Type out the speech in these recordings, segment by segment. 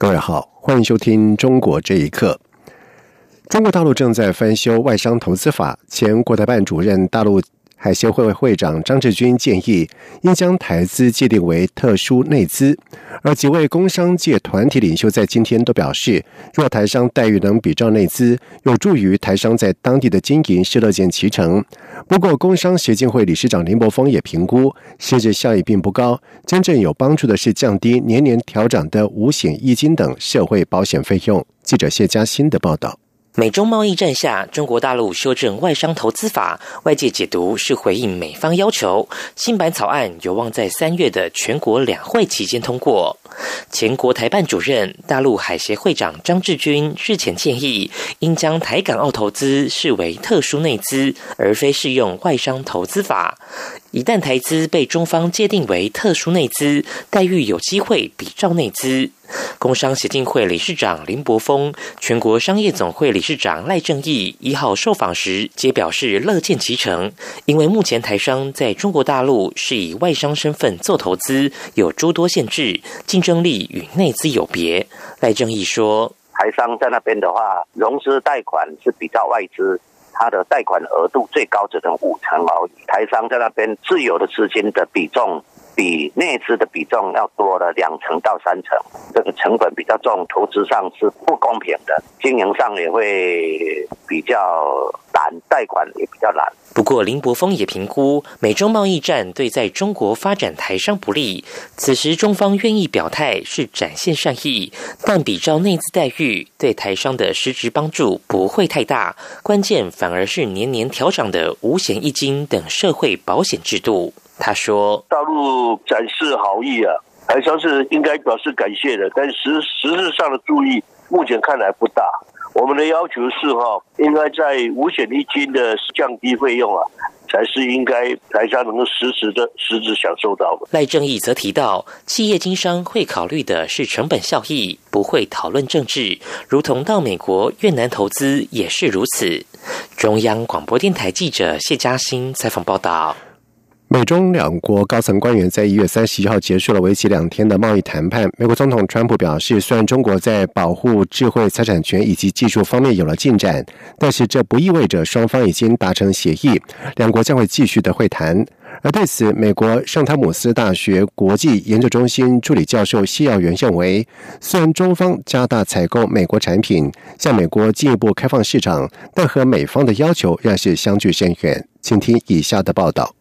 各位好，欢迎收听《中国这一刻》。中国大陆正在翻修外商投资法，前国台办主任、大陆海协会会长张志军建议，应将台资界定为特殊内资。而几位工商界团体领袖在今天都表示，若台商待遇能比照内资，有助于台商在当地的经营，是乐见其成。不过，工商协进会理事长林柏峰也评估，实质效益并不高，真正有帮助的是降低年年调涨的五险一金等社会保险费用。记者谢佳欣的报道。美中贸易战下，中国大陆修正外商投资法，外界解读是回应美方要求。新版草案有望在三月的全国两会期间通过。前国台办主任、大陆海协会长张志军日前建议，应将台港澳投资视为特殊内资，而非适用外商投资法。一旦台资被中方界定为特殊内资，待遇有机会比照内资。工商协进会理事长林柏峰、全国商业总会理事长赖正义一号受访时，皆表示乐见其成，因为目前台商在中国大陆是以外商身份做投资，有诸多限制，竞争力与内资有别。赖正义说：“台商在那边的话，融资贷款是比较外资，它的贷款额度最高只能五成而已。台商在那边自有的资金的比重。”比内资的比重要多了两成到三成，这个成本比较重，投资上是不公平的，经营上也会比较难，贷款也比较难。不过林柏峰也评估，美中贸易战对在中国发展台商不利，此时中方愿意表态是展现善意，但比照内资待遇，对台商的实质帮助不会太大，关键反而是年年调涨的五险一金等社会保险制度。他说：“大陆展示好意啊，台商是应该表示感谢的，但实实质上的注意，目前看来不大。我们的要求是哈，应该在五险一金的降低费用啊，才是应该台商能够实时的实质享受到的。”赖正义则提到，企业经商会考虑的是成本效益，不会讨论政治，如同到美国、越南投资也是如此。中央广播电台记者谢嘉欣采访报道。美中两国高层官员在一月三十一号结束了为期两天的贸易谈判。美国总统川普表示，虽然中国在保护智慧财产权以及技术方面有了进展，但是这不意味着双方已经达成协议。两国将会继续的会谈。而对此，美国圣汤姆斯大学国际研究中心助理教授谢耀元认为，虽然中方加大采购美国产品，向美国进一步开放市场，但和美方的要求仍是相距甚远。请听以下的报道。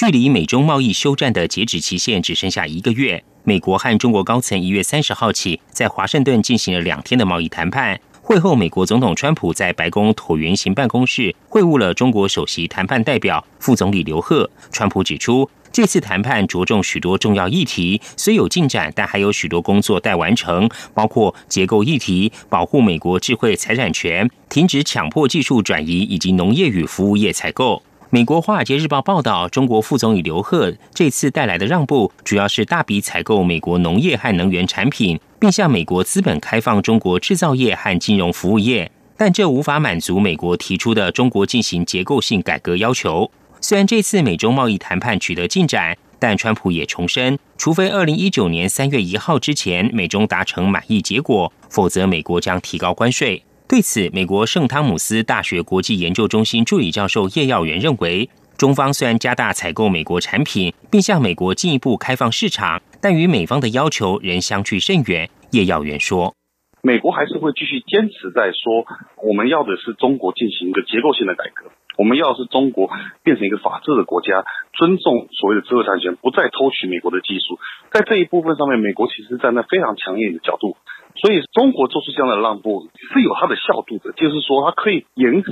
距离美中贸易休战的截止期限只剩下一个月，美国和中国高层一月三十号起在华盛顿进行了两天的贸易谈判。会后，美国总统川普在白宫椭圆形办公室会晤了中国首席谈判代表副总理刘鹤。川普指出，这次谈判着重许多重要议题，虽有进展，但还有许多工作待完成，包括结构议题、保护美国智慧财产权、停止强迫技术转移以及农业与服务业采购。美国《华尔街日报》报道，中国副总理刘鹤这次带来的让步，主要是大笔采购美国农业和能源产品，并向美国资本开放中国制造业和金融服务业。但这无法满足美国提出的中国进行结构性改革要求。虽然这次美中贸易谈判取得进展，但川普也重申，除非二零一九年三月一号之前美中达成满意结果，否则美国将提高关税。对此，美国圣汤姆斯大学国际研究中心助理教授叶耀元认为，中方虽然加大采购美国产品，并向美国进一步开放市场，但与美方的要求仍相距甚远。叶耀元说：“美国还是会继续坚持在说，我们要的是中国进行一个结构性的改革，我们要是中国变成一个法治的国家，尊重所谓的知识产权，不再偷取美国的技术。在这一部分上面，美国其实站在非常强硬的角度。”所以，中国做出这样的让步是有它的效度的，就是说，它可以延迟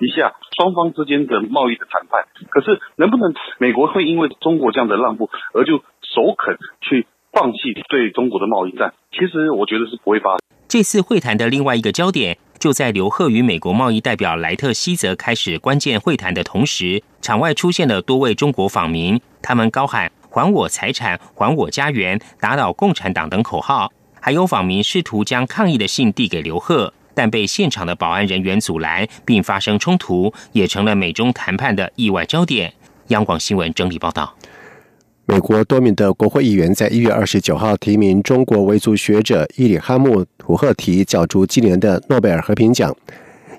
一下双方之间的贸易的谈判。可是，能不能美国会因为中国这样的让步而就首肯去放弃对中国的贸易战？其实，我觉得是不会发生。这次会谈的另外一个焦点，就在刘鹤与美国贸易代表莱特希泽开始关键会谈的同时，场外出现了多位中国访民，他们高喊“还我财产，还我家园，打倒共产党”等口号。还有访民试图将抗议的信递给刘鹤，但被现场的保安人员阻拦，并发生冲突，也成了美中谈判的意外焦点。央广新闻整理报道。美国多名的国会议员在一月二十九号提名中国维族学者伊里哈木·土赫提角逐今年的诺贝尔和平奖。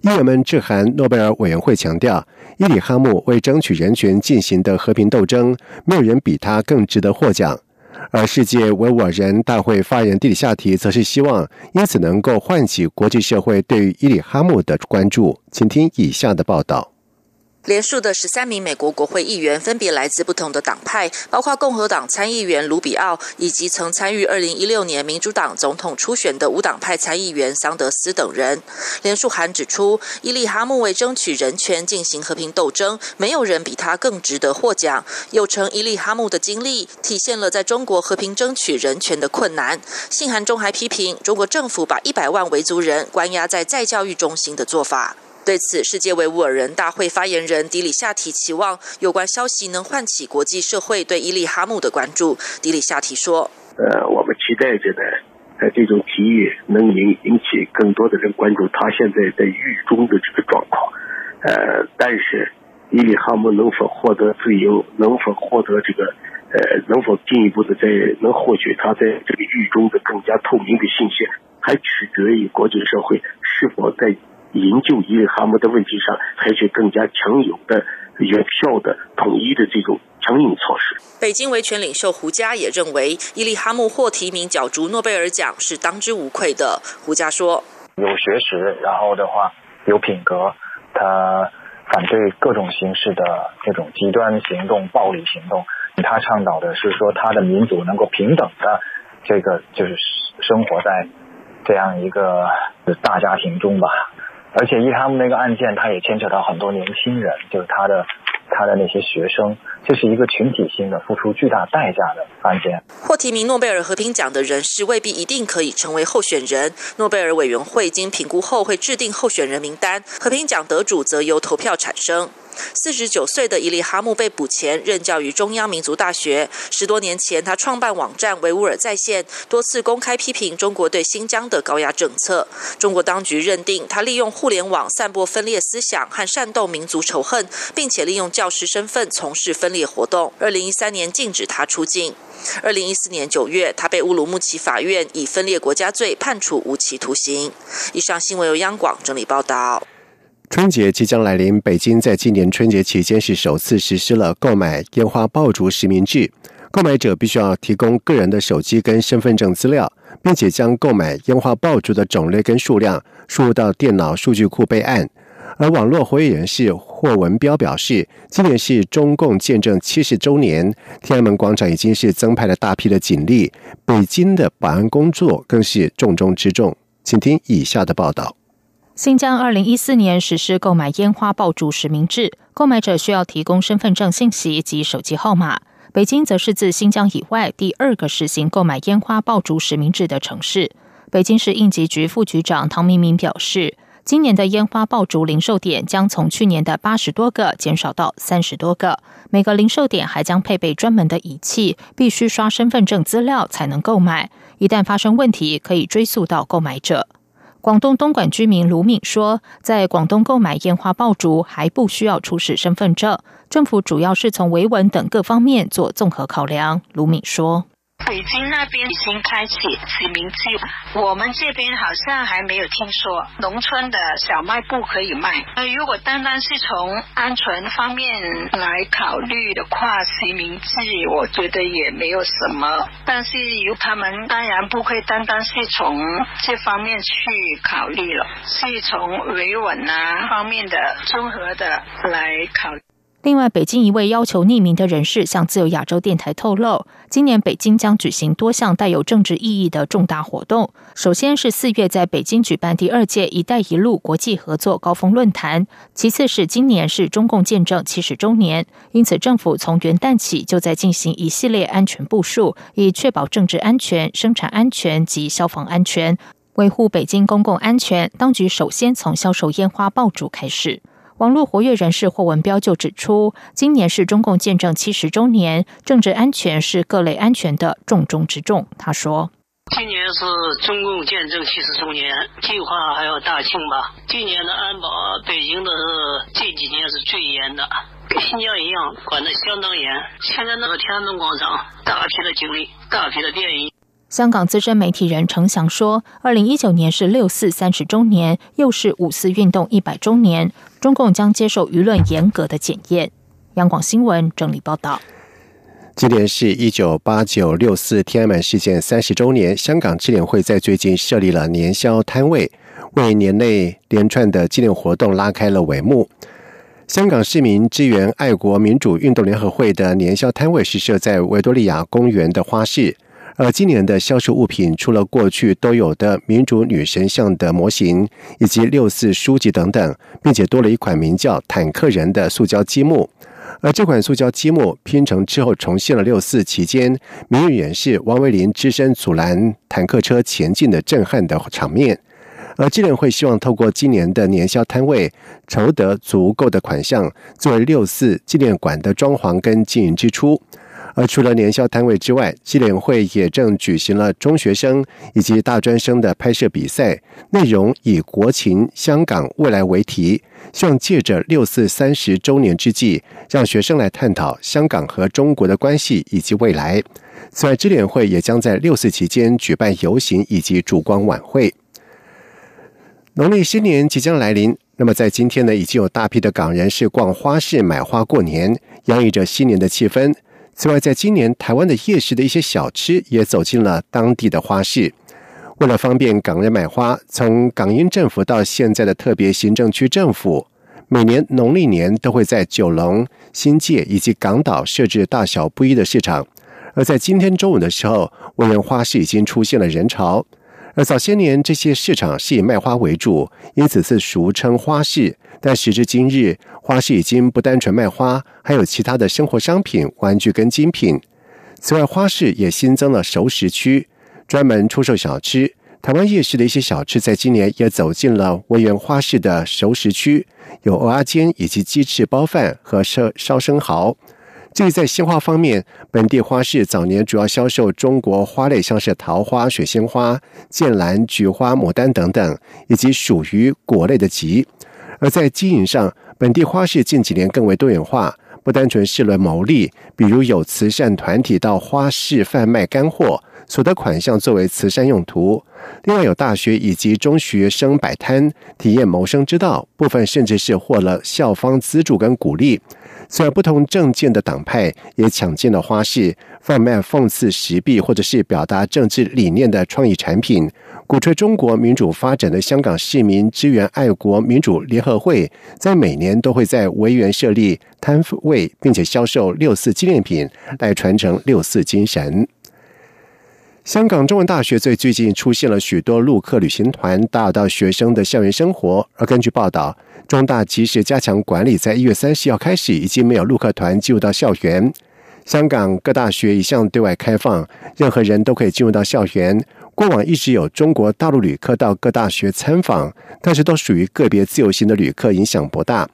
议员们致函诺贝尔委员会，强调伊里哈木为争取人权进行的和平斗争，没有人比他更值得获奖。而世界维吾尔人大会发言人蒂里夏提则是希望因此能够唤起国际社会对于伊里哈木的关注。请听以下的报道。连数的十三名美国国会议员分别来自不同的党派，包括共和党参议员卢比奥，以及曾参与二零一六年民主党总统初选的无党派参议员桑德斯等人。连署函指出，伊利哈木为争取人权进行和平斗争，没有人比他更值得获奖。又称伊利哈木的经历体现了在中国和平争取人权的困难。信函中还批评中国政府把一百万维族人关押在再教育中心的做法。对此，世界维吾尔人大会发言人迪里夏提期望有关消息能唤起国际社会对伊利哈木的关注。迪里夏提说：“呃，我们期待着呢，呃，这种提议能引引起更多的人关注他现在在狱中的这个状况。呃，但是伊利哈木能否获得自由，能否获得这个，呃，能否进一步的在能获取他在这个狱中的更加透明的信息，还取决于国际社会是否在。”营救伊利哈木的问题上，采取更加强有的、有效的、统一的这种强硬措施。北京维权领袖胡佳也认为，伊利哈木获提名角逐诺贝尔奖是当之无愧的。胡佳说：“有学识，然后的话有品格，他反对各种形式的这种极端行动、暴力行动。他倡导的是说，他的民族能够平等的这个就是生活在这样一个大家庭中吧。”而且，伊他们那个案件，他也牵扯到很多年轻人，就是他的他的那些学生，这是一个群体性的、付出巨大代价的案件。获提名诺贝尔和平奖的人士未必一定可以成为候选人，诺贝尔委员会经评估后会制定候选人名单，和平奖得主则由投票产生。四十九岁的伊利哈木被捕前任教于中央民族大学。十多年前，他创办网站维吾尔在线，多次公开批评中国对新疆的高压政策。中国当局认定他利用互联网散播分裂思想和煽动民族仇恨，并且利用教师身份从事分裂活动。二零一三年禁止他出境。二零一四年九月，他被乌鲁木齐法院以分裂国家罪判处无期徒刑。以上新闻由央广整理报道。春节即将来临，北京在今年春节期间是首次实施了购买烟花爆竹实名制。购买者必须要提供个人的手机跟身份证资料，并且将购买烟花爆竹的种类跟数量输入到电脑数据库备案。而网络活跃人士霍文彪表示，今年是中共建政七十周年，天安门广场已经是增派了大批的警力，北京的保安工作更是重中之重。请听以下的报道。新疆二零一四年实施购买烟花爆竹实名制，购买者需要提供身份证信息及手机号码。北京则是自新疆以外第二个实行购买烟花爆竹实名制的城市。北京市应急局副局长唐明明表示，今年的烟花爆竹零售点将从去年的八十多个减少到三十多个，每个零售点还将配备专门的仪器，必须刷身份证资料才能购买。一旦发生问题，可以追溯到购买者。广东东莞居民卢敏说，在广东购买烟花爆竹还不需要出示身份证，政府主要是从维稳等各方面做综合考量。卢敏说。北京那边已经开启实名制，我们这边好像还没有听说。农村的小卖部可以卖。那，如果单单是从安全方面来考虑的话，实名制我觉得也没有什么。但是由他们当然不会单单是从这方面去考虑了，是从维稳啊方面的综合的来考。另外，北京一位要求匿名的人士向自由亚洲电台透露，今年北京将举行多项带有政治意义的重大活动。首先是四月在北京举办第二届“一带一路”国际合作高峰论坛，其次是今年是中共建政七十周年，因此政府从元旦起就在进行一系列安全部署，以确保政治安全、生产安全及消防安全。维护北京公共安全，当局首先从销售烟花爆竹开始。网络活跃人士霍文彪就指出，今年是中共建政七十周年，政治安全是各类安全的重中之重。他说：“今年是中共建政七十周年，计划还要大庆吧？今年的安保，北京的是这几年是最严的，跟新疆一样，管得相当严。现在那个天安门广场，大批的警力，大批的便衣。”香港资深媒体人程翔说：“二零一九年是六四三十周年，又是五四运动一百周年，中共将接受舆论严格的检验。”央广新闻整理报道。今年是一九八九六四天安门事件三十周年，香港支联会在最近设立了年宵摊位，为年内连串的纪念活动拉开了帷幕。香港市民支援爱国民主运动联合会的年宵摊位是设在维多利亚公园的花市。而今年的销售物品，除了过去都有的民主女神像的模型，以及六四书籍等等，并且多了一款名叫“坦克人”的塑胶积木。而这款塑胶积木拼成之后，重现了六四期间名誉人士王维林只身阻拦坦克车前进的震撼的场面。而纪念会希望透过今年的年宵摊位，筹得足够的款项，作为六四纪念馆的装潢跟经营支出。而除了年宵摊位之外，纪联会也正举行了中学生以及大专生的拍摄比赛，内容以“国情香港未来”为题，希望借着六四三十周年之际，让学生来探讨香港和中国的关系以及未来。此外，支联会也将在六四期间举办游行以及烛光晚会。农历新年即将来临，那么在今天呢，已经有大批的港人是逛花市买花过年，洋溢着新年的气氛。此外，在今年台湾的夜市的一些小吃也走进了当地的花市。为了方便港人买花，从港英政府到现在的特别行政区政府，每年农历年都会在九龙、新界以及港岛设置大小不一的市场。而在今天中午的时候，维园花市已经出现了人潮。而早些年，这些市场是以卖花为主，因此是俗称花市。但时至今日，花市已经不单纯卖花，还有其他的生活商品、玩具跟精品。此外，花市也新增了熟食区，专门出售小吃。台湾夜市的一些小吃，在今年也走进了文园花市的熟食区，有蚵仔煎以及鸡翅包饭和烧烧生蚝。至于在鲜花方面，本地花市早年主要销售中国花类，像是桃花、水仙花、剑兰、菊花、牡丹等等，以及属于果类的集。而在经营上，本地花市近几年更为多元化，不单纯是论牟利，比如有慈善团体到花市贩卖干货，所得款项作为慈善用途；另外有大学以及中学生摆摊，体验谋生之道，部分甚至是获了校方资助跟鼓励。虽然不同政见的党派也抢进了花市，贩卖讽刺时弊或者是表达政治理念的创意产品。鼓吹中国民主发展的香港市民支援爱国民主联合会，在每年都会在维园设立摊位，并且销售六四纪念品，来传承六四精神。香港中文大学最最近出现了许多陆客旅行团，打扰到学生的校园生活。而根据报道，中大及时加强管理，在一月三十号开始，已经没有陆客团进入到校园。香港各大学一向对外开放，任何人都可以进入到校园。过往一直有中国大陆旅客到各大学参访，但是都属于个别自由行的旅客，影响不大。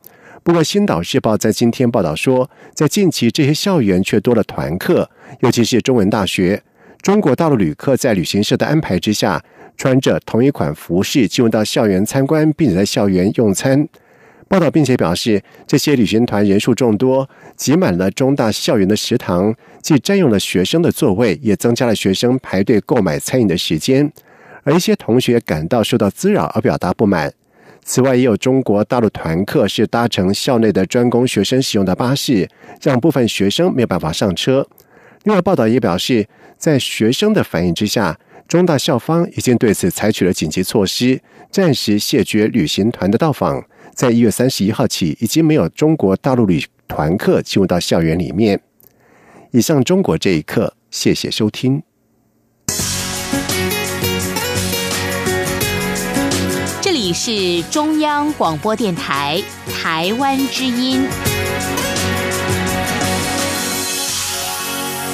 不过，《新岛日报》在今天报道说，在近期这些校园却多了团客，尤其是中文大学。中国大陆旅客在旅行社的安排之下，穿着同一款服饰进入到校园参观，并且在校园用餐。报道并且表示，这些旅行团人数众多，挤满了中大校园的食堂，既占用了学生的座位，也增加了学生排队购买餐饮的时间。而一些同学感到受到滋扰而表达不满。此外，也有中国大陆团客是搭乘校内的专供学生使用的巴士，让部分学生没有办法上车。另外，报道也表示，在学生的反应之下，中大校方已经对此采取了紧急措施，暂时谢绝旅行团的到访。在一月三十一号起，已经没有中国大陆旅团客进入到校园里面。以上中国这一刻，谢谢收听。这里是中央广播电台台湾之音。